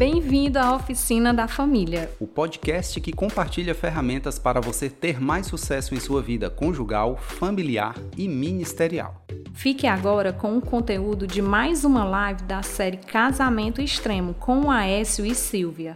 Bem-vindo à Oficina da Família, o podcast que compartilha ferramentas para você ter mais sucesso em sua vida conjugal, familiar e ministerial. Fique agora com o conteúdo de mais uma live da série Casamento Extremo com Aécio e Silvia.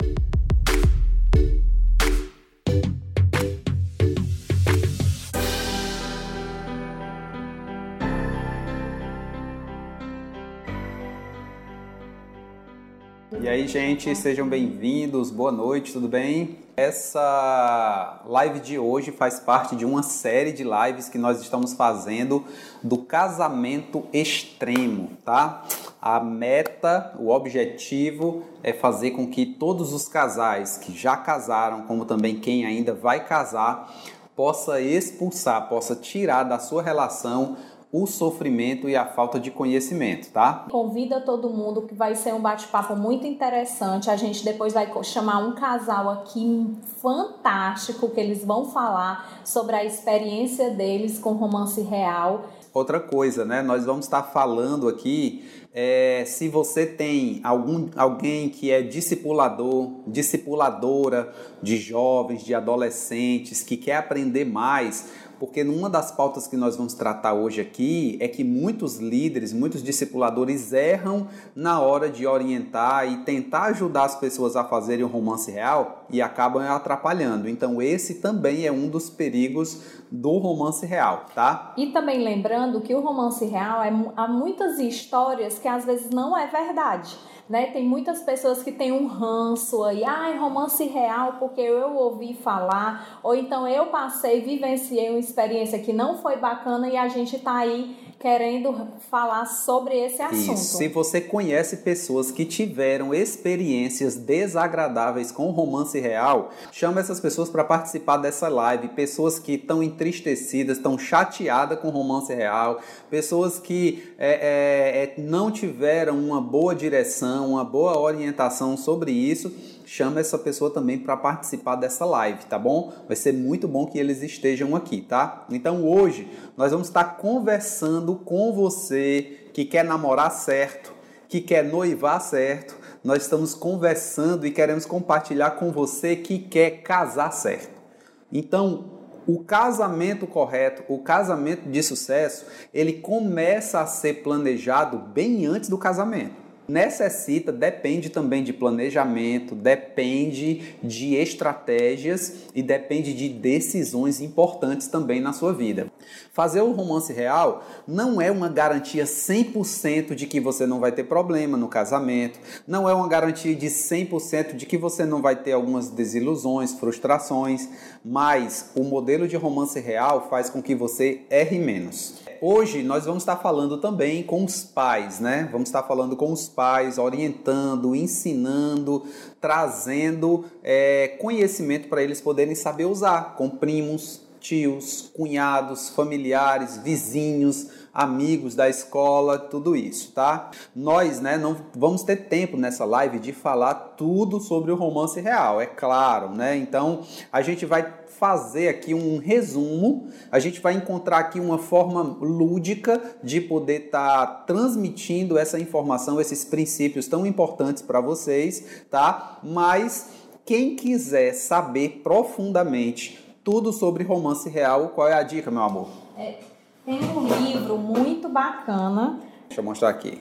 Aí, gente, sejam bem-vindos, boa noite, tudo bem? Essa live de hoje faz parte de uma série de lives que nós estamos fazendo do casamento extremo, tá? A meta, o objetivo é fazer com que todos os casais que já casaram, como também quem ainda vai casar, possa expulsar, possa tirar da sua relação o sofrimento e a falta de conhecimento, tá? Convida todo mundo que vai ser um bate-papo muito interessante. A gente depois vai chamar um casal aqui fantástico que eles vão falar sobre a experiência deles com romance real. Outra coisa, né? Nós vamos estar falando aqui é, se você tem algum, alguém que é discipulador, discipuladora de jovens, de adolescentes, que quer aprender mais porque numa das pautas que nós vamos tratar hoje aqui é que muitos líderes, muitos discipuladores erram na hora de orientar e tentar ajudar as pessoas a fazerem o romance real e acabam atrapalhando. Então esse também é um dos perigos do romance real, tá? E também lembrando que o romance real é, há muitas histórias que às vezes não é verdade né? Tem muitas pessoas que têm um ranço aí, ai, romance real, porque eu ouvi falar, ou então eu passei, vivenciei uma experiência que não foi bacana e a gente tá aí querendo falar sobre esse assunto. Isso. Se você conhece pessoas que tiveram experiências desagradáveis com romance real, chama essas pessoas para participar dessa live. Pessoas que estão entristecidas, estão chateadas com romance real, pessoas que é, é, é, não tiveram uma boa direção, uma boa orientação sobre isso chama essa pessoa também para participar dessa live, tá bom? Vai ser muito bom que eles estejam aqui, tá? Então hoje nós vamos estar conversando com você que quer namorar certo, que quer noivar certo. Nós estamos conversando e queremos compartilhar com você que quer casar certo. Então, o casamento correto, o casamento de sucesso, ele começa a ser planejado bem antes do casamento necessita, depende também de planejamento, depende de estratégias e depende de decisões importantes também na sua vida. Fazer o romance real não é uma garantia 100% de que você não vai ter problema no casamento, não é uma garantia de 100% de que você não vai ter algumas desilusões, frustrações, mas o modelo de romance real faz com que você erre menos. Hoje nós vamos estar falando também com os pais, né? Vamos estar falando com os pais, orientando, ensinando, trazendo é, conhecimento para eles poderem saber usar com primos, tios, cunhados, familiares, vizinhos, amigos da escola, tudo isso, tá? Nós, né, não vamos ter tempo nessa live de falar tudo sobre o romance real, é claro, né? Então, a gente vai fazer aqui um resumo, a gente vai encontrar aqui uma forma lúdica de poder estar tá transmitindo essa informação, esses princípios tão importantes para vocês, tá? Mas quem quiser saber profundamente tudo sobre romance real, qual é a dica, meu amor? É, tem um livro muito bacana. Deixa eu mostrar aqui.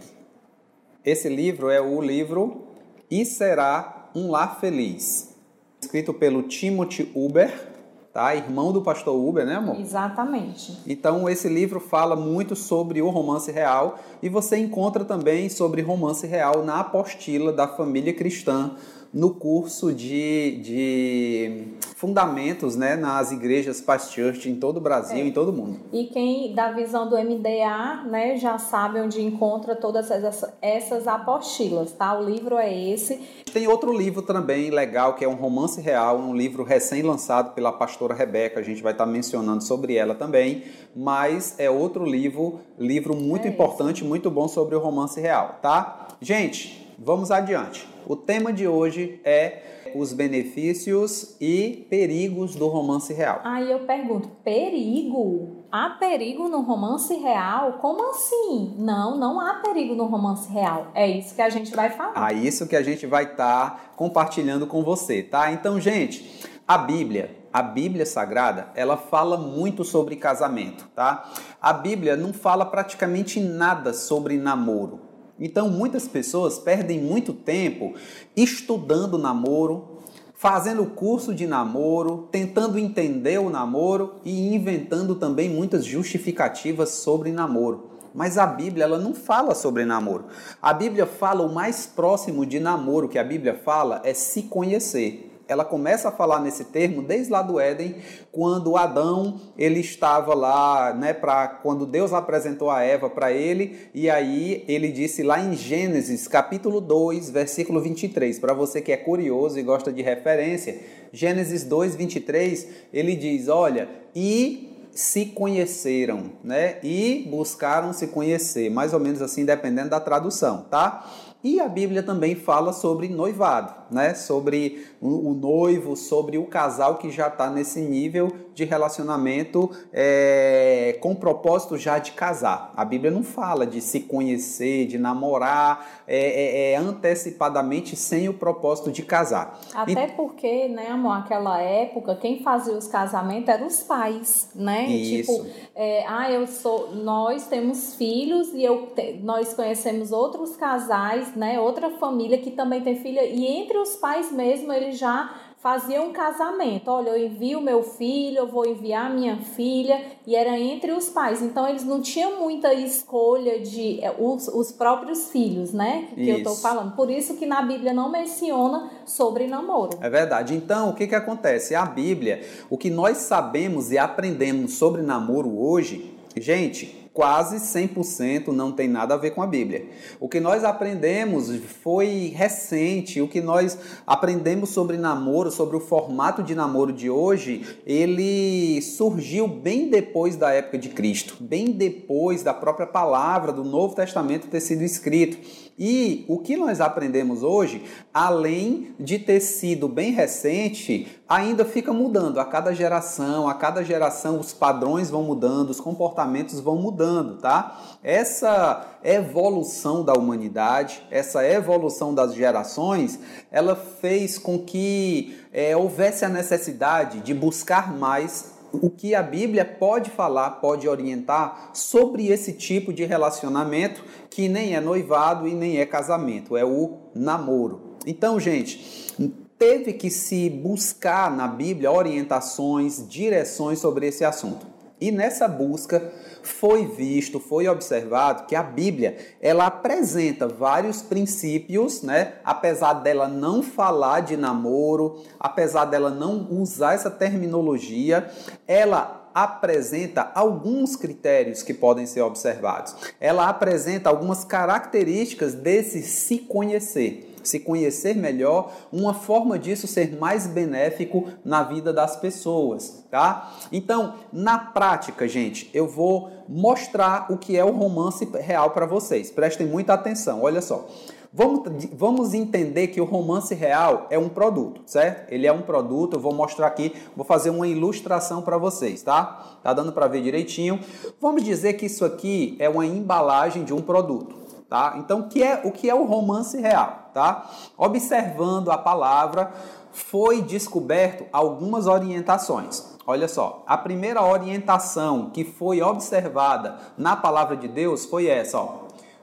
Esse livro é o livro E Será um Lar Feliz, escrito pelo Timothy Uber tá? Irmão do pastor Uber, né, amor? Exatamente. Então, esse livro fala muito sobre o romance real e você encontra também sobre romance real na apostila da família cristã no curso de, de fundamentos né, nas igrejas Past Church em todo o Brasil, é. em todo o mundo. E quem da visão do MDA né, já sabe onde encontra todas essas, essas apostilas, tá? O livro é esse. Tem outro livro também legal, que é um romance real, um livro recém-lançado pela pastora Rebeca, a gente vai estar mencionando sobre ela também, mas é outro livro, livro muito é importante, esse. muito bom sobre o romance real, tá? Gente, vamos adiante. O tema de hoje é os benefícios e perigos do romance real. Aí eu pergunto: perigo? Há perigo no romance real? Como assim? Não, não há perigo no romance real. É isso que a gente vai falar. É isso que a gente vai estar tá compartilhando com você, tá? Então, gente, a Bíblia, a Bíblia Sagrada, ela fala muito sobre casamento, tá? A Bíblia não fala praticamente nada sobre namoro. Então, muitas pessoas perdem muito tempo estudando namoro, fazendo curso de namoro, tentando entender o namoro e inventando também muitas justificativas sobre namoro. Mas a Bíblia ela não fala sobre namoro. A Bíblia fala o mais próximo de namoro que a Bíblia fala é se conhecer ela começa a falar nesse termo desde lá do Éden, quando Adão ele estava lá, né, para quando Deus apresentou a Eva para ele, e aí ele disse lá em Gênesis, capítulo 2, versículo 23, para você que é curioso e gosta de referência, Gênesis 2, 23, ele diz: "Olha, e se conheceram, né? E buscaram se conhecer, mais ou menos assim, dependendo da tradução, tá? E a Bíblia também fala sobre noivado, né? Sobre o noivo, sobre o casal que já está nesse nível de relacionamento é, com propósito já de casar. A Bíblia não fala de se conhecer, de namorar é, é, é antecipadamente sem o propósito de casar. Até e... porque, né, amor, aquela época quem fazia os casamentos eram os pais, né? Isso. Tipo, é, ah, eu sou, nós temos filhos e eu te, nós conhecemos outros casais, né? Outra família que também tem filha e entre os pais mesmo eles já fazia um casamento. Olha, eu envio meu filho, eu vou enviar minha filha, e era entre os pais. Então eles não tinham muita escolha de é, os, os próprios filhos, né? Que eu estou falando. Por isso que na Bíblia não menciona sobre namoro. É verdade. Então, o que, que acontece? A Bíblia, o que nós sabemos e aprendemos sobre namoro hoje, gente, quase 100% não tem nada a ver com a Bíblia. O que nós aprendemos foi recente, o que nós aprendemos sobre namoro, sobre o formato de namoro de hoje, ele surgiu bem depois da época de Cristo, bem depois da própria palavra do Novo Testamento ter sido escrito. E o que nós aprendemos hoje, além de ter sido bem recente, ainda fica mudando a cada geração, a cada geração os padrões vão mudando, os comportamentos vão mudando, tá? Essa evolução da humanidade, essa evolução das gerações, ela fez com que é, houvesse a necessidade de buscar mais o que a Bíblia pode falar, pode orientar sobre esse tipo de relacionamento que nem é noivado e nem é casamento, é o namoro. Então, gente, teve que se buscar na Bíblia orientações, direções sobre esse assunto. E nessa busca foi visto, foi observado que a Bíblia, ela apresenta vários princípios, né? Apesar dela não falar de namoro, apesar dela não usar essa terminologia, ela apresenta alguns critérios que podem ser observados. Ela apresenta algumas características desse se conhecer se conhecer melhor, uma forma disso ser mais benéfico na vida das pessoas, tá? Então, na prática, gente, eu vou mostrar o que é o romance real para vocês. Prestem muita atenção, olha só. Vamos, vamos entender que o romance real é um produto, certo? Ele é um produto, eu vou mostrar aqui, vou fazer uma ilustração para vocês, tá? Tá dando para ver direitinho. Vamos dizer que isso aqui é uma embalagem de um produto, tá? Então, o que é o, que é o romance real, tá? Observando a palavra, foi descoberto algumas orientações. Olha só, a primeira orientação que foi observada na palavra de Deus foi essa, ó.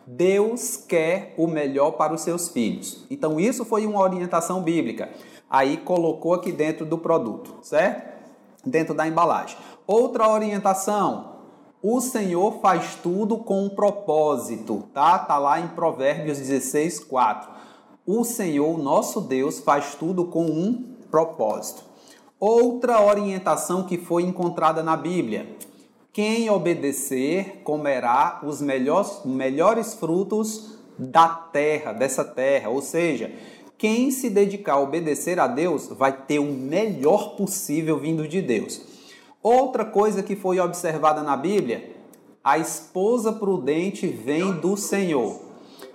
Deus quer o melhor para os seus filhos. Então, isso foi uma orientação bíblica. Aí colocou aqui dentro do produto, certo? Dentro da embalagem. Outra orientação, o Senhor faz tudo com um propósito, tá? Tá lá em Provérbios 16, 4. O Senhor, nosso Deus, faz tudo com um propósito. Outra orientação que foi encontrada na Bíblia. Quem obedecer comerá os melhores, melhores frutos da terra, dessa terra. Ou seja, quem se dedicar a obedecer a Deus vai ter o melhor possível vindo de Deus. Outra coisa que foi observada na Bíblia, a esposa prudente vem do Senhor.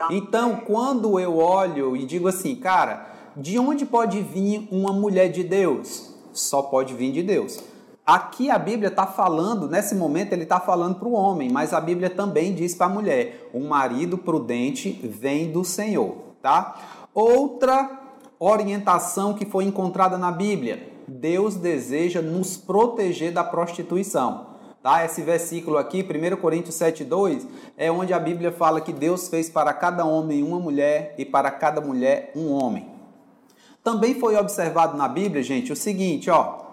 Então, quando eu olho e digo assim, cara, de onde pode vir uma mulher de Deus? Só pode vir de Deus. Aqui a Bíblia está falando, nesse momento ele está falando para o homem, mas a Bíblia também diz para a mulher: um marido prudente vem do Senhor, tá? Outra orientação que foi encontrada na Bíblia: Deus deseja nos proteger da prostituição. Tá? Esse versículo aqui, 1 Coríntios 7,2, é onde a Bíblia fala que Deus fez para cada homem uma mulher e para cada mulher um homem. Também foi observado na Bíblia, gente, o seguinte, ó,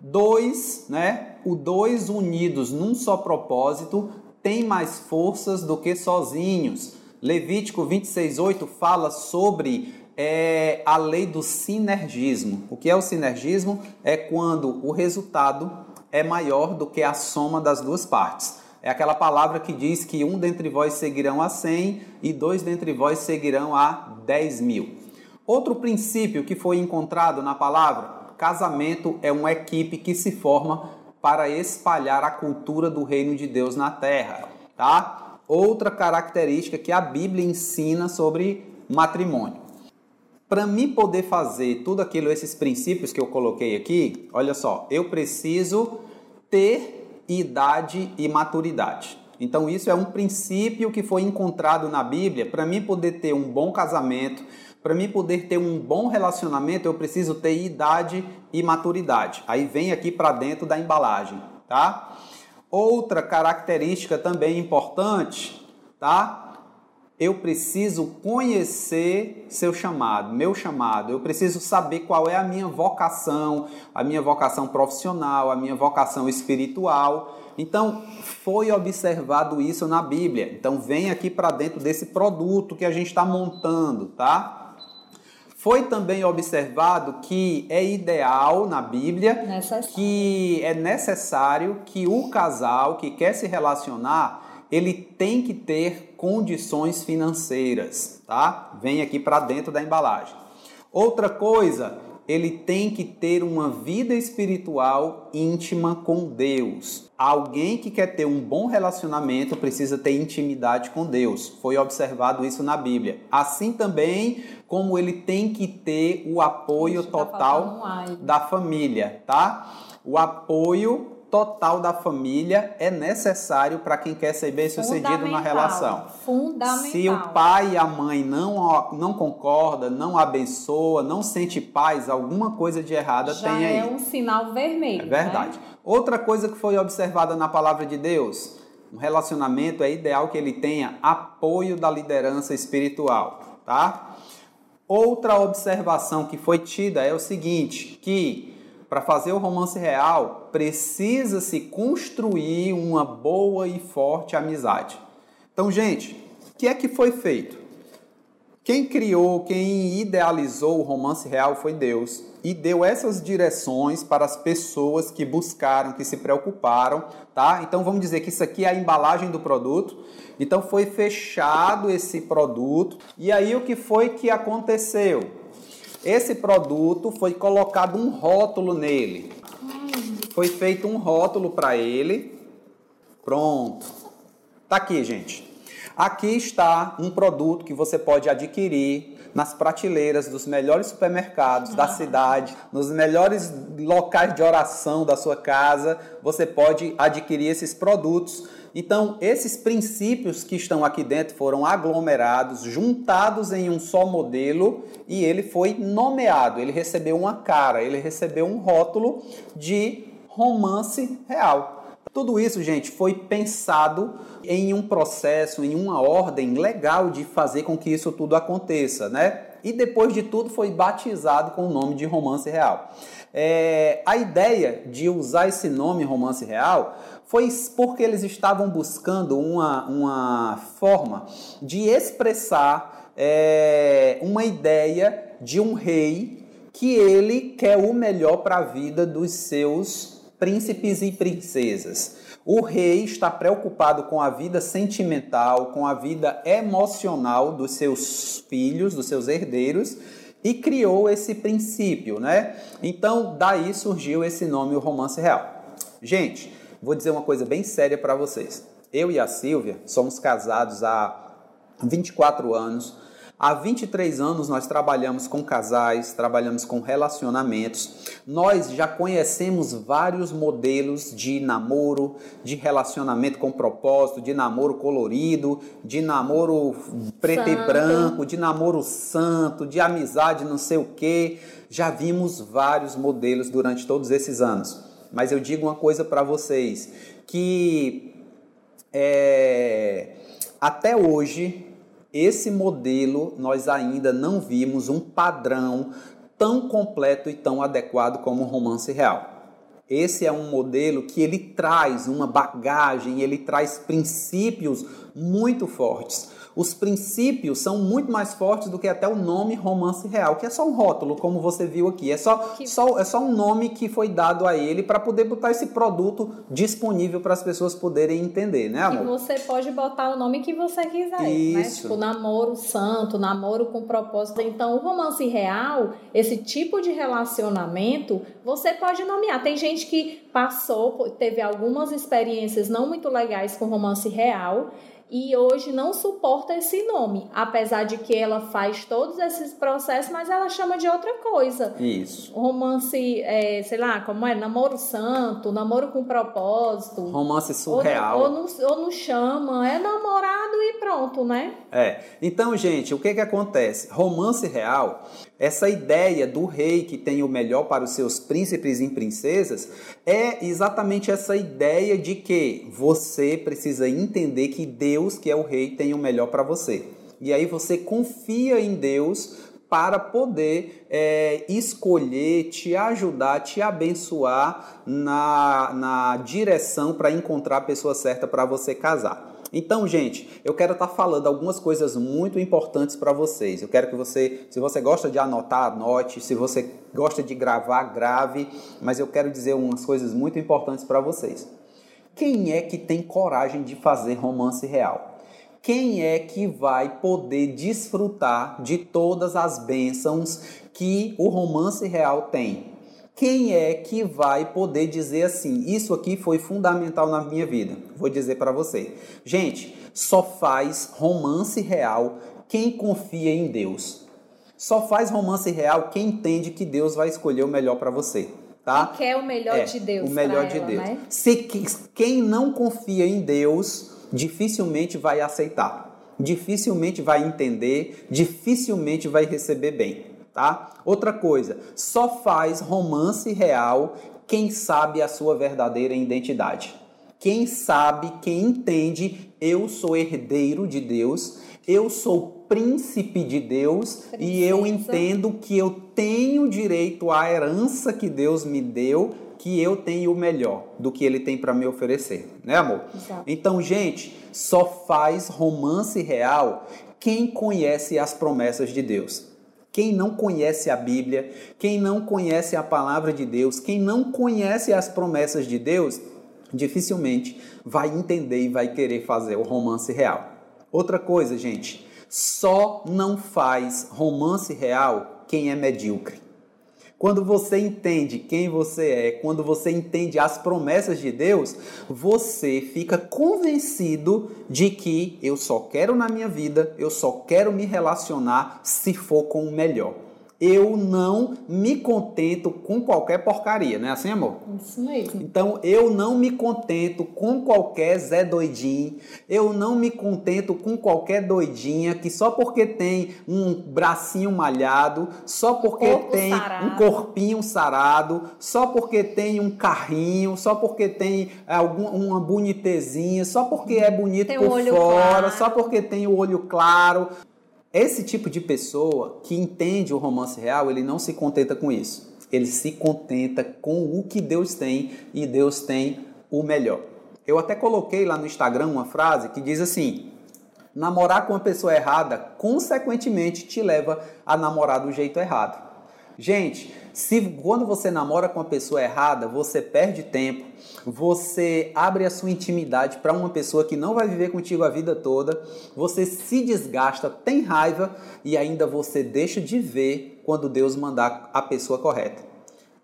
dois, né? O dois unidos num só propósito tem mais forças do que sozinhos. Levítico 26:8 fala sobre é, a lei do sinergismo. O que é o sinergismo? É quando o resultado é maior do que a soma das duas partes. É aquela palavra que diz que um dentre vós seguirão a cem e dois dentre vós seguirão a dez mil. Outro princípio que foi encontrado na palavra Casamento é uma equipe que se forma para espalhar a cultura do reino de Deus na terra, tá? Outra característica que a Bíblia ensina sobre matrimônio. Para mim poder fazer tudo aquilo, esses princípios que eu coloquei aqui, olha só, eu preciso ter idade e maturidade. Então, isso é um princípio que foi encontrado na Bíblia para mim poder ter um bom casamento, para mim poder ter um bom relacionamento, eu preciso ter idade e maturidade. Aí vem aqui para dentro da embalagem, tá? Outra característica também importante, tá? Eu preciso conhecer seu chamado, meu chamado. Eu preciso saber qual é a minha vocação, a minha vocação profissional, a minha vocação espiritual. Então, foi observado isso na Bíblia. Então, vem aqui para dentro desse produto que a gente está montando, tá? Foi também observado que é ideal na Bíblia, necessário. que é necessário que o casal que quer se relacionar, ele tem que ter condições financeiras, tá? Vem aqui para dentro da embalagem. Outra coisa, ele tem que ter uma vida espiritual íntima com Deus. Alguém que quer ter um bom relacionamento precisa ter intimidade com Deus. Foi observado isso na Bíblia. Assim também como ele tem que ter o apoio tá total da família, tá? O apoio total da família é necessário para quem quer ser bem sucedido na relação. Fundamental. Se o pai e a mãe não, não concorda, não abençoa, não sente paz, alguma coisa de errada Já tem aí. é um sinal vermelho. É verdade. Né? Outra coisa que foi observada na palavra de Deus, um relacionamento é ideal que ele tenha apoio da liderança espiritual, tá? Outra observação que foi tida é o seguinte, que para fazer o romance real precisa se construir uma boa e forte amizade. Então, gente, o que é que foi feito? Quem criou, quem idealizou o romance real foi Deus e deu essas direções para as pessoas que buscaram, que se preocuparam, tá? Então vamos dizer que isso aqui é a embalagem do produto. Então foi fechado esse produto. E aí o que foi que aconteceu? Esse produto foi colocado um rótulo nele. Foi feito um rótulo para ele. Pronto. Tá aqui, gente. Aqui está um produto que você pode adquirir nas prateleiras dos melhores supermercados da cidade, nos melhores locais de oração da sua casa. Você pode adquirir esses produtos. Então, esses princípios que estão aqui dentro foram aglomerados, juntados em um só modelo e ele foi nomeado. Ele recebeu uma cara, ele recebeu um rótulo de romance real. Tudo isso, gente, foi pensado em um processo, em uma ordem legal de fazer com que isso tudo aconteça, né? E depois de tudo foi batizado com o nome de Romance Real. É, a ideia de usar esse nome Romance Real foi porque eles estavam buscando uma, uma forma de expressar é, uma ideia de um rei que ele quer o melhor para a vida dos seus príncipes e princesas. O rei está preocupado com a vida sentimental, com a vida emocional dos seus filhos, dos seus herdeiros, e criou esse princípio, né? Então, daí surgiu esse nome, o romance real. Gente, vou dizer uma coisa bem séria para vocês. Eu e a Silvia somos casados há 24 anos. Há 23 anos nós trabalhamos com casais, trabalhamos com relacionamentos. Nós já conhecemos vários modelos de namoro, de relacionamento com propósito, de namoro colorido, de namoro preto santo. e branco, de namoro santo, de amizade não sei o quê. Já vimos vários modelos durante todos esses anos. Mas eu digo uma coisa para vocês, que é, até hoje esse modelo nós ainda não vimos um padrão tão completo e tão adequado como o romance real. Esse é um modelo que ele traz uma bagagem, ele traz princípios muito fortes os princípios são muito mais fortes do que até o nome romance real, que é só um rótulo, como você viu aqui. É só, que... só, é só um nome que foi dado a ele para poder botar esse produto disponível para as pessoas poderem entender, né, amor? E você pode botar o nome que você quiser, né? Isso. né? Tipo, namoro santo, namoro com propósito. Então, o romance real, esse tipo de relacionamento, você pode nomear. Tem gente que passou, teve algumas experiências não muito legais com romance real e hoje não suporta esse nome, apesar de que ela faz todos esses processos, mas ela chama de outra coisa. Isso. Romance, é, sei lá, como é? Namoro santo, namoro com propósito. Romance surreal. Ou, ou, não, ou não chama, é namorado e pronto, né? É. Então, gente, o que que acontece? Romance real essa ideia do rei que tem o melhor para os seus príncipes e princesas é exatamente essa ideia de que você precisa entender que Deus, que é o rei, tem o melhor para você. E aí você confia em Deus para poder é, escolher, te ajudar, te abençoar na, na direção para encontrar a pessoa certa para você casar. Então, gente, eu quero estar tá falando algumas coisas muito importantes para vocês. Eu quero que você, se você gosta de anotar, anote. Se você gosta de gravar, grave. Mas eu quero dizer umas coisas muito importantes para vocês. Quem é que tem coragem de fazer romance real? Quem é que vai poder desfrutar de todas as bênçãos que o romance real tem? Quem é que vai poder dizer assim: isso aqui foi fundamental na minha vida? Vou dizer para você. Gente, só faz romance real quem confia em Deus. Só faz romance real quem entende que Deus vai escolher o melhor para você. Tá? Quer o melhor é, de Deus. O melhor de ela, Deus. Né? Se quem não confia em Deus, dificilmente vai aceitar, dificilmente vai entender, dificilmente vai receber bem tá? Outra coisa, só faz romance real quem sabe a sua verdadeira identidade. Quem sabe, quem entende, eu sou herdeiro de Deus, eu sou príncipe de Deus Princesa. e eu entendo que eu tenho direito à herança que Deus me deu, que eu tenho o melhor do que ele tem para me oferecer, né, amor? Exato. Então, gente, só faz romance real quem conhece as promessas de Deus. Quem não conhece a Bíblia, quem não conhece a palavra de Deus, quem não conhece as promessas de Deus, dificilmente vai entender e vai querer fazer o romance real. Outra coisa, gente, só não faz romance real quem é medíocre. Quando você entende quem você é, quando você entende as promessas de Deus, você fica convencido de que eu só quero na minha vida, eu só quero me relacionar se for com o melhor eu não me contento com qualquer porcaria, não é assim, amor? Isso mesmo. Então, eu não me contento com qualquer Zé doidinho, eu não me contento com qualquer doidinha que só porque tem um bracinho malhado, só porque tem sarado. um corpinho sarado, só porque tem um carrinho, só porque tem algum, uma bonitezinha, só porque é bonito tem por fora, claro. só porque tem o olho claro. Esse tipo de pessoa que entende o romance real, ele não se contenta com isso. Ele se contenta com o que Deus tem e Deus tem o melhor. Eu até coloquei lá no Instagram uma frase que diz assim: namorar com uma pessoa errada, consequentemente, te leva a namorar do jeito errado. Gente, se quando você namora com uma pessoa errada, você perde tempo, você abre a sua intimidade para uma pessoa que não vai viver contigo a vida toda, você se desgasta, tem raiva e ainda você deixa de ver quando Deus mandar a pessoa correta.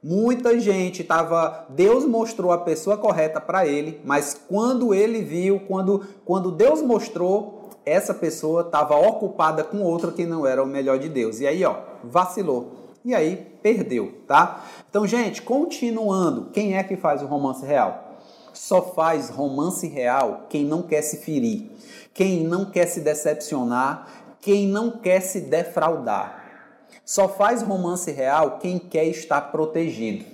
Muita gente estava. Deus mostrou a pessoa correta para ele, mas quando ele viu, quando, quando Deus mostrou, essa pessoa estava ocupada com outra que não era o melhor de Deus. E aí, ó, vacilou. E aí perdeu, tá? Então, gente, continuando, quem é que faz o romance real? Só faz romance real quem não quer se ferir, quem não quer se decepcionar, quem não quer se defraudar. Só faz romance real quem quer estar protegido.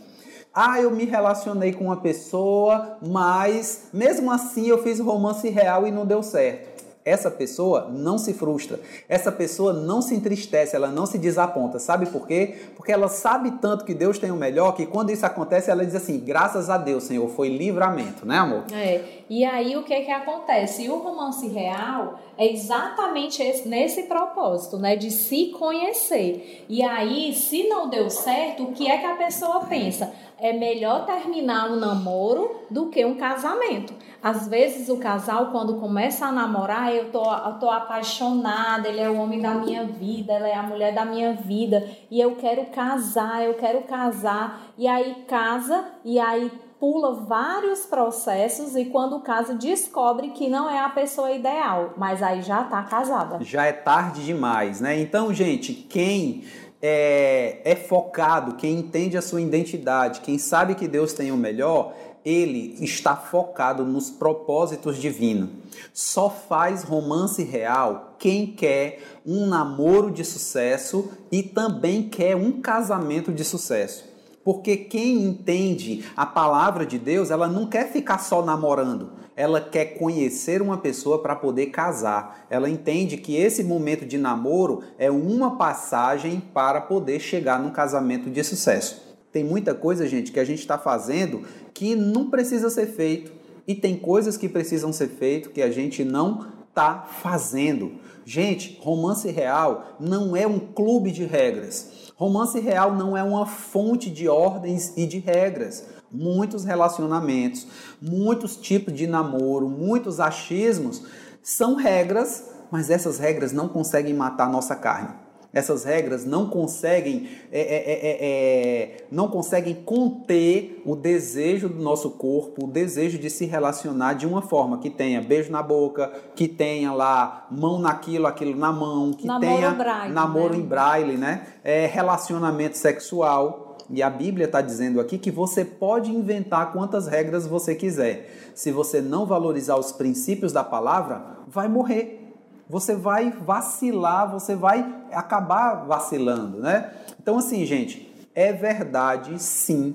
Ah, eu me relacionei com uma pessoa, mas mesmo assim eu fiz romance real e não deu certo essa pessoa não se frustra, essa pessoa não se entristece, ela não se desaponta. Sabe por quê? Porque ela sabe tanto que Deus tem o melhor que quando isso acontece, ela diz assim: graças a Deus, Senhor, foi livramento, né, amor? É. E aí o que que acontece? E o romance real é exatamente esse, nesse propósito, né, de se conhecer. E aí, se não deu certo, o que é que a pessoa pensa? é melhor terminar um namoro do que um casamento. Às vezes o casal, quando começa a namorar, eu tô, eu tô apaixonada, ele é o homem da minha vida, ela é a mulher da minha vida, e eu quero casar, eu quero casar. E aí casa, e aí pula vários processos e quando casa descobre que não é a pessoa ideal, mas aí já está casada. Já é tarde demais, né? Então, gente, quem é, é focado, quem entende a sua identidade, quem sabe que Deus tem o melhor, ele está focado nos propósitos divinos. Só faz romance real quem quer um namoro de sucesso e também quer um casamento de sucesso. Porque quem entende a palavra de Deus, ela não quer ficar só namorando ela quer conhecer uma pessoa para poder casar. Ela entende que esse momento de namoro é uma passagem para poder chegar num casamento de sucesso. Tem muita coisa, gente, que a gente está fazendo que não precisa ser feito. E tem coisas que precisam ser feitas que a gente não está fazendo. Gente, romance real não é um clube de regras. Romance real não é uma fonte de ordens e de regras muitos relacionamentos, muitos tipos de namoro, muitos achismos são regras, mas essas regras não conseguem matar nossa carne. Essas regras não conseguem, é é, é, é, é, não conseguem conter o desejo do nosso corpo, o desejo de se relacionar de uma forma que tenha beijo na boca, que tenha lá mão naquilo, aquilo na mão, que namoro tenha braille, namoro né? em braille, né? É, relacionamento sexual. E a Bíblia está dizendo aqui que você pode inventar quantas regras você quiser. Se você não valorizar os princípios da palavra, vai morrer. Você vai vacilar, você vai acabar vacilando, né? Então, assim, gente, é verdade sim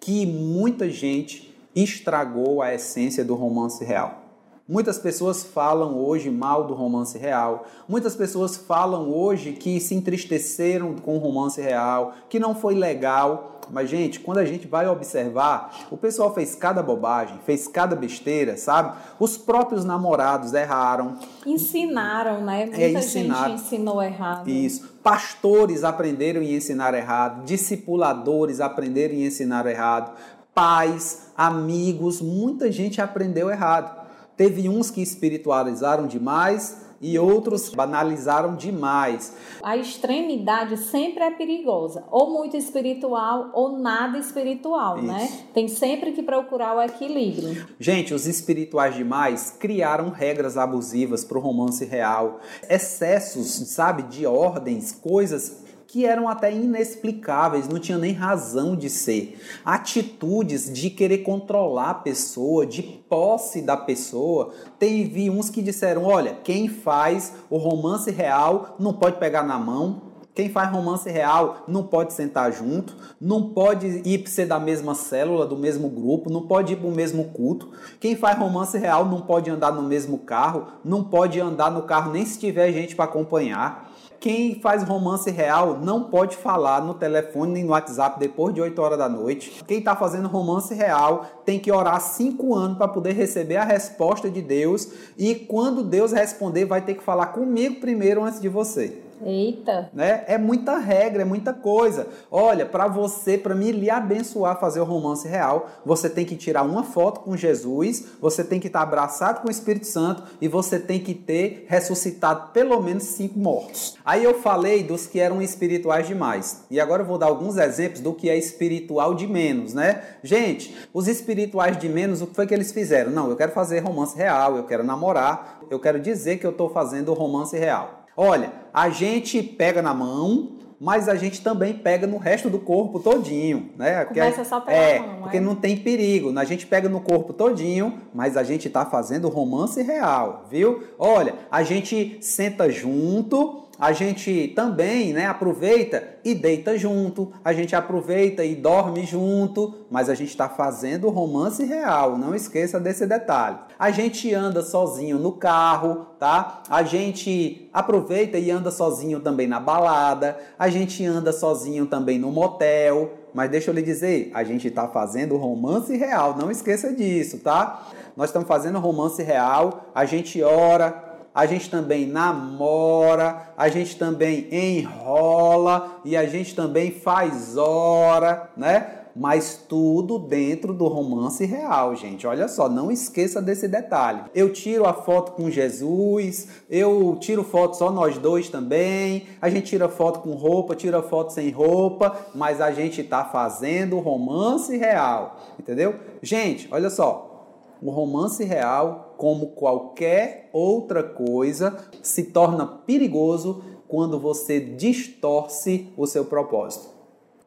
que muita gente estragou a essência do romance real. Muitas pessoas falam hoje mal do romance real. Muitas pessoas falam hoje que se entristeceram com o romance real, que não foi legal. Mas, gente, quando a gente vai observar, o pessoal fez cada bobagem, fez cada besteira, sabe? Os próprios namorados erraram. Ensinaram, né? É, Muita é, ensinaram. gente ensinou errado. Isso. Pastores aprenderam e ensinaram errado. Discipuladores aprenderam e ensinaram errado. Pais, amigos, muita gente aprendeu errado. Teve uns que espiritualizaram demais e outros banalizaram demais. A extremidade sempre é perigosa, ou muito espiritual ou nada espiritual, né? Isso. né? Tem sempre que procurar o equilíbrio. Gente, os espirituais demais criaram regras abusivas para o romance real, excessos, sabe, de ordens, coisas que eram até inexplicáveis, não tinham nem razão de ser. Atitudes de querer controlar a pessoa, de posse da pessoa. Teve uns que disseram: olha, quem faz o romance real não pode pegar na mão, quem faz romance real não pode sentar junto, não pode ir ser da mesma célula, do mesmo grupo, não pode ir para o mesmo culto. Quem faz romance real não pode andar no mesmo carro, não pode andar no carro nem se tiver gente para acompanhar. Quem faz romance real não pode falar no telefone nem no WhatsApp depois de 8 horas da noite. Quem está fazendo romance real tem que orar 5 anos para poder receber a resposta de Deus. E quando Deus responder, vai ter que falar comigo primeiro antes de você. Eita! Né? É muita regra, é muita coisa. Olha, para você, para me lhe abençoar, fazer o romance real, você tem que tirar uma foto com Jesus, você tem que estar abraçado com o Espírito Santo e você tem que ter ressuscitado pelo menos cinco mortos. Aí eu falei dos que eram espirituais demais. E agora eu vou dar alguns exemplos do que é espiritual de menos, né? Gente, os espirituais de menos, o que foi que eles fizeram? Não, eu quero fazer romance real, eu quero namorar, eu quero dizer que eu estou fazendo romance real. Olha, a gente pega na mão, mas a gente também pega no resto do corpo todinho, né? Porque, Começa só pela é, mão, porque é? não tem perigo. A gente pega no corpo todinho, mas a gente está fazendo romance real, viu? Olha, a gente senta junto, a gente também né, aproveita e deita junto, a gente aproveita e dorme junto, mas a gente está fazendo romance real, não esqueça desse detalhe. A gente anda sozinho no carro, tá? A gente aproveita e anda sozinho também na balada, a gente anda sozinho também no motel, mas deixa eu lhe dizer, a gente está fazendo romance real, não esqueça disso, tá? Nós estamos fazendo romance real, a gente ora, a gente também namora, a gente também enrola e a gente também faz hora, né? Mas tudo dentro do romance real, gente. Olha só, não esqueça desse detalhe. Eu tiro a foto com Jesus, eu tiro foto só nós dois também. A gente tira foto com roupa, tira foto sem roupa, mas a gente tá fazendo romance real, entendeu? Gente, olha só, o romance real, como qualquer outra coisa, se torna perigoso quando você distorce o seu propósito.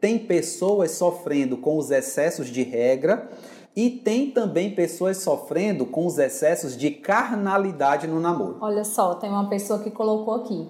Tem pessoas sofrendo com os excessos de regra e tem também pessoas sofrendo com os excessos de carnalidade no namoro. Olha só, tem uma pessoa que colocou aqui.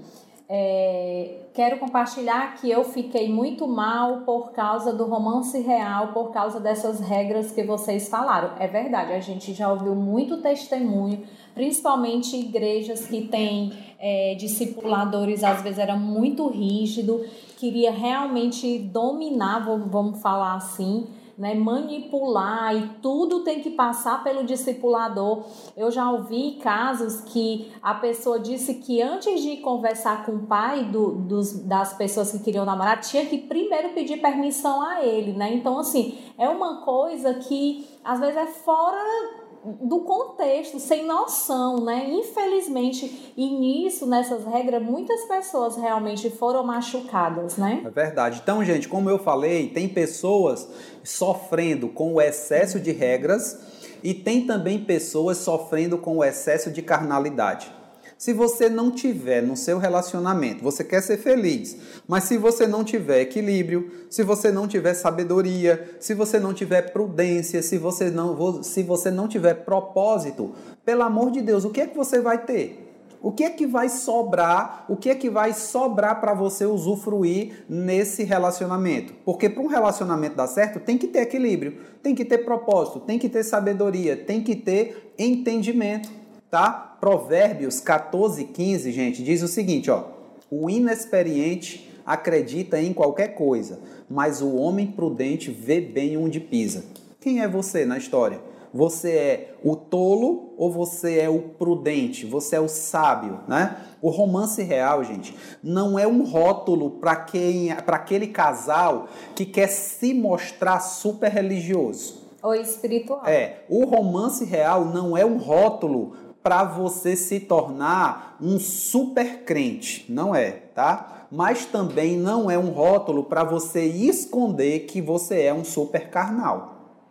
É, quero compartilhar que eu fiquei muito mal por causa do romance real, por causa dessas regras que vocês falaram. É verdade, a gente já ouviu muito testemunho, principalmente igrejas que têm é, discipuladores, às vezes era muito rígido, queria realmente dominar, vamos falar assim, né, manipular e tudo tem que passar pelo discipulador. Eu já ouvi casos que a pessoa disse que antes de conversar com o pai do, dos, das pessoas que queriam namorar, tinha que primeiro pedir permissão a ele, né? Então, assim, é uma coisa que às vezes é fora do contexto, sem noção, né? Infelizmente, e nisso, nessas regras, muitas pessoas realmente foram machucadas, né? É verdade. Então, gente, como eu falei, tem pessoas sofrendo com o excesso de regras e tem também pessoas sofrendo com o excesso de carnalidade. Se você não tiver no seu relacionamento, você quer ser feliz, mas se você não tiver equilíbrio, se você não tiver sabedoria, se você não tiver prudência, se você não, se você não tiver propósito, pelo amor de Deus, o que é que você vai ter? O que é que vai sobrar? O que é que vai sobrar para você usufruir nesse relacionamento? Porque para um relacionamento dar certo, tem que ter equilíbrio, tem que ter propósito, tem que ter sabedoria, tem que ter entendimento, tá? Provérbios 14, 15, gente, diz o seguinte, ó. O inexperiente acredita em qualquer coisa, mas o homem prudente vê bem onde pisa. Quem é você na história? Você é o tolo ou você é o prudente? Você é o sábio, né? O romance real, gente, não é um rótulo para quem, para aquele casal que quer se mostrar super religioso. Ou espiritual. É, o romance real não é um rótulo para você se tornar um super crente, não é, tá? Mas também não é um rótulo para você esconder que você é um super carnal.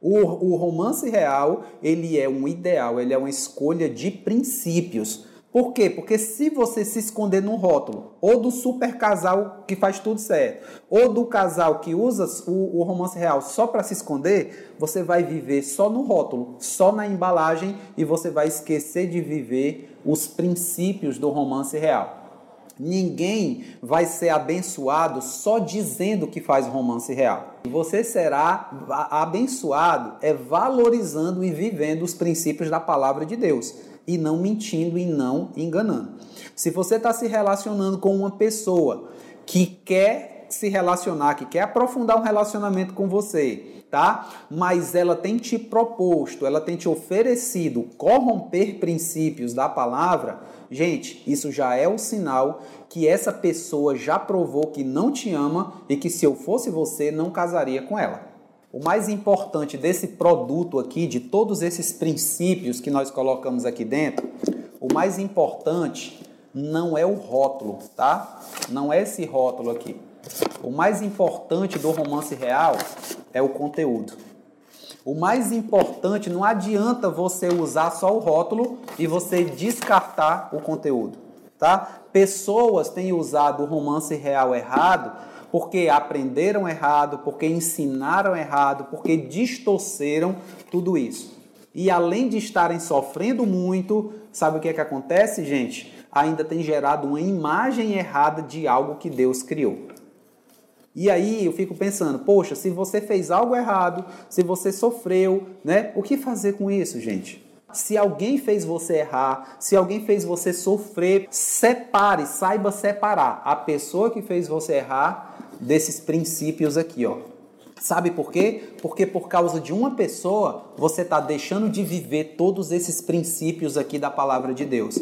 O, o romance real, ele é um ideal, ele é uma escolha de princípios. Por quê? Porque se você se esconder num rótulo, ou do super casal que faz tudo certo, ou do casal que usa o, o romance real só para se esconder, você vai viver só no rótulo, só na embalagem e você vai esquecer de viver os princípios do romance real. Ninguém vai ser abençoado só dizendo que faz romance real. Você será abençoado é valorizando e vivendo os princípios da palavra de Deus e não mentindo e não enganando. Se você está se relacionando com uma pessoa que quer se relacionar, que quer aprofundar um relacionamento com você, tá? Mas ela tem te proposto, ela tem te oferecido corromper princípios da palavra, gente, isso já é um sinal que essa pessoa já provou que não te ama e que se eu fosse você, não casaria com ela. O mais importante desse produto aqui, de todos esses princípios que nós colocamos aqui dentro, o mais importante não é o rótulo, tá? Não é esse rótulo aqui. O mais importante do romance real é o conteúdo. O mais importante, não adianta você usar só o rótulo e você descartar o conteúdo, tá? Pessoas têm usado o romance real errado porque aprenderam errado, porque ensinaram errado, porque distorceram tudo isso. E além de estarem sofrendo muito, sabe o que é que acontece, gente? Ainda tem gerado uma imagem errada de algo que Deus criou. E aí eu fico pensando, poxa, se você fez algo errado, se você sofreu, né? O que fazer com isso, gente? Se alguém fez você errar, se alguém fez você sofrer, separe, saiba separar a pessoa que fez você errar desses princípios aqui, ó. Sabe por quê? Porque por causa de uma pessoa, você está deixando de viver todos esses princípios aqui da palavra de Deus.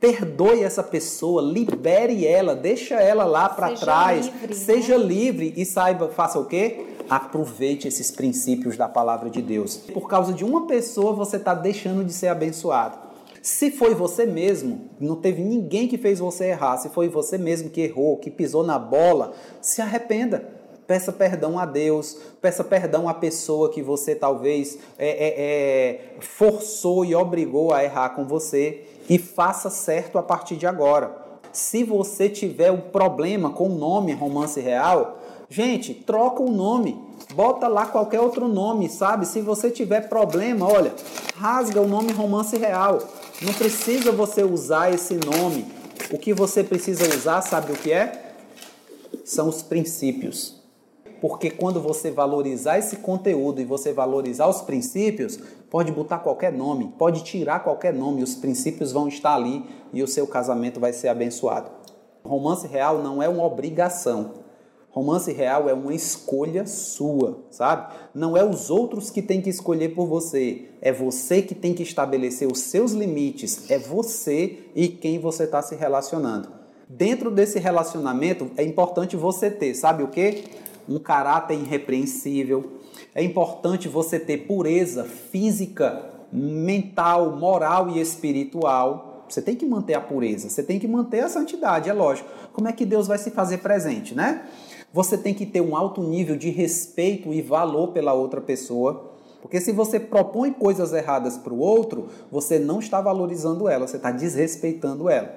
Perdoe essa pessoa, libere ela, deixa ela lá para trás, livre, seja né? livre e saiba, faça o quê? Aproveite esses princípios da palavra de Deus. Por causa de uma pessoa, você está deixando de ser abençoado. Se foi você mesmo, não teve ninguém que fez você errar, se foi você mesmo que errou, que pisou na bola, se arrependa. Peça perdão a Deus, peça perdão à pessoa que você talvez é, é, é, forçou e obrigou a errar com você e faça certo a partir de agora. Se você tiver um problema com o nome Romance Real, gente, troca o nome, bota lá qualquer outro nome, sabe? Se você tiver problema, olha, rasga o nome Romance Real. Não precisa você usar esse nome. O que você precisa usar, sabe o que é? São os princípios. Porque quando você valorizar esse conteúdo e você valorizar os princípios, pode botar qualquer nome, pode tirar qualquer nome, os princípios vão estar ali e o seu casamento vai ser abençoado. Romance real não é uma obrigação. Romance real é uma escolha sua, sabe? Não é os outros que têm que escolher por você. É você que tem que estabelecer os seus limites. É você e quem você está se relacionando. Dentro desse relacionamento é importante você ter, sabe o que? um caráter irrepreensível. É importante você ter pureza física, mental, moral e espiritual. Você tem que manter a pureza, você tem que manter a santidade, é lógico. Como é que Deus vai se fazer presente, né? Você tem que ter um alto nível de respeito e valor pela outra pessoa. Porque se você propõe coisas erradas para o outro, você não está valorizando ela, você está desrespeitando ela.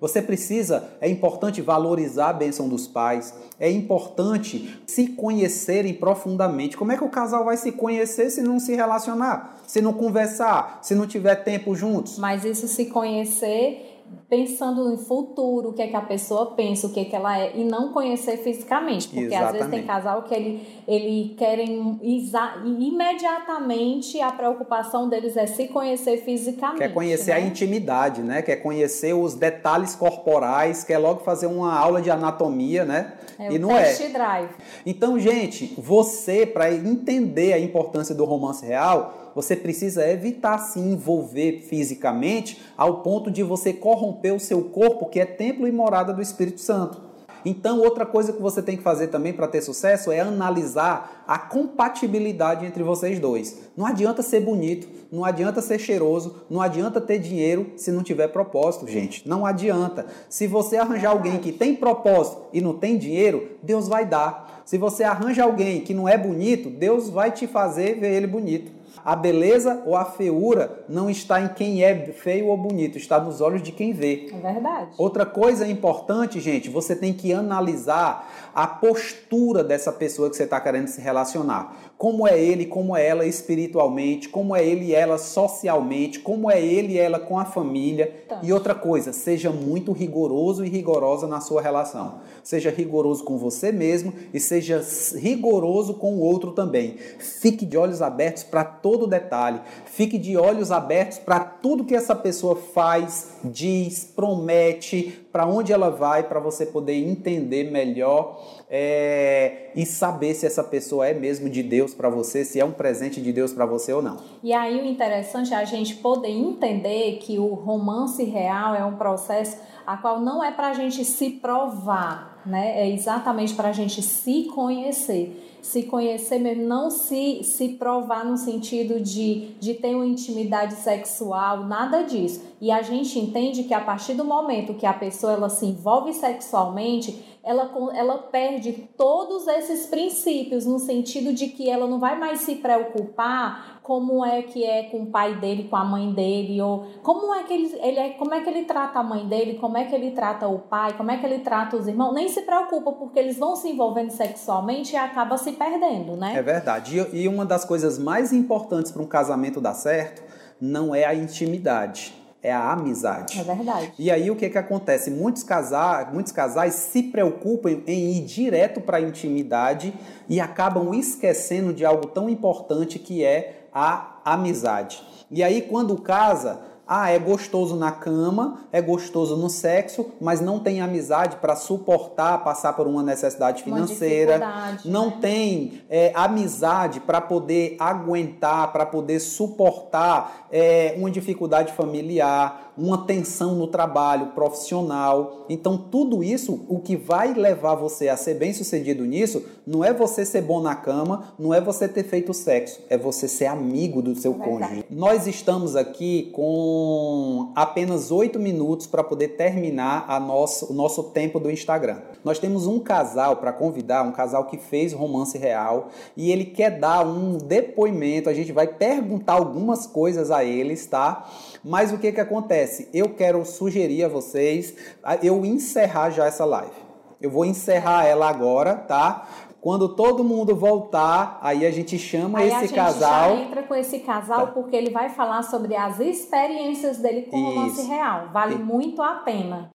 Você precisa, é importante valorizar a bênção dos pais, é importante se conhecerem profundamente. Como é que o casal vai se conhecer se não se relacionar, se não conversar, se não tiver tempo juntos? Mas isso se conhecer pensando no futuro, o que é que a pessoa pensa, o que é que ela é, e não conhecer fisicamente. Porque Exatamente. às vezes tem casal que ele, ele querem imediatamente a preocupação deles é se conhecer fisicamente. Quer conhecer né? a intimidade, né? Quer conhecer os detalhes corporais, quer logo fazer uma aula de anatomia, né? É e não é. drive. Então, gente, você, para entender a importância do romance real, você precisa evitar se envolver fisicamente ao ponto de você corromper o seu corpo, que é templo e morada do Espírito Santo. Então, outra coisa que você tem que fazer também para ter sucesso é analisar a compatibilidade entre vocês dois. Não adianta ser bonito, não adianta ser cheiroso, não adianta ter dinheiro se não tiver propósito, gente. Não adianta. Se você arranjar alguém que tem propósito e não tem dinheiro, Deus vai dar. Se você arranja alguém que não é bonito, Deus vai te fazer ver ele bonito. A beleza ou a feiura não está em quem é feio ou bonito, está nos olhos de quem vê. É verdade. Outra coisa importante, gente, você tem que analisar a postura dessa pessoa que você está querendo se relacionar. Como é ele, como é ela espiritualmente, como é ele e ela socialmente, como é ele e ela com a família. Então. E outra coisa, seja muito rigoroso e rigorosa na sua relação. Seja rigoroso com você mesmo e seja rigoroso com o outro também. Fique de olhos abertos para todo detalhe. Fique de olhos abertos para tudo que essa pessoa faz, diz, promete, para onde ela vai, para você poder entender melhor é, e saber se essa pessoa é mesmo de Deus para você, se é um presente de Deus para você ou não. E aí o interessante é a gente poder entender que o romance real é um processo a qual não é para a gente se provar, né? É exatamente para a gente se conhecer se conhecer mesmo, não se, se provar no sentido de, de ter uma intimidade sexual, nada disso. E a gente entende que a partir do momento que a pessoa ela se envolve sexualmente, ela, ela perde todos esses princípios, no sentido de que ela não vai mais se preocupar como é que é com o pai dele, com a mãe dele, ou como é que ele, ele é, como é que ele trata a mãe dele, como é que ele trata o pai, como é que ele trata os irmãos, nem se preocupa, porque eles vão se envolvendo sexualmente e acaba se perdendo, né? É verdade. E, e uma das coisas mais importantes para um casamento dar certo não é a intimidade é a amizade. É verdade. E aí o que que acontece? Muitos casais, muitos casais se preocupam em ir direto para a intimidade e acabam esquecendo de algo tão importante que é a amizade. E aí quando casa, ah, é gostoso na cama, é gostoso no sexo, mas não tem amizade para suportar passar por uma necessidade financeira. Uma não né? tem é, amizade para poder aguentar, para poder suportar é, uma dificuldade familiar, uma tensão no trabalho profissional. Então, tudo isso, o que vai levar você a ser bem sucedido nisso, não é você ser bom na cama, não é você ter feito sexo, é você ser amigo do seu é cônjuge. Nós estamos aqui com apenas oito minutos para poder terminar a nosso, o nosso tempo do Instagram. Nós temos um casal para convidar, um casal que fez romance real e ele quer dar um depoimento. A gente vai perguntar algumas coisas a eles, tá? Mas o que que acontece? Eu quero sugerir a vocês eu encerrar já essa live. Eu vou encerrar ela agora, tá? Quando todo mundo voltar, aí a gente chama aí esse a gente casal. Já entra com esse casal tá. porque ele vai falar sobre as experiências dele com o romance real. Vale e... muito a pena.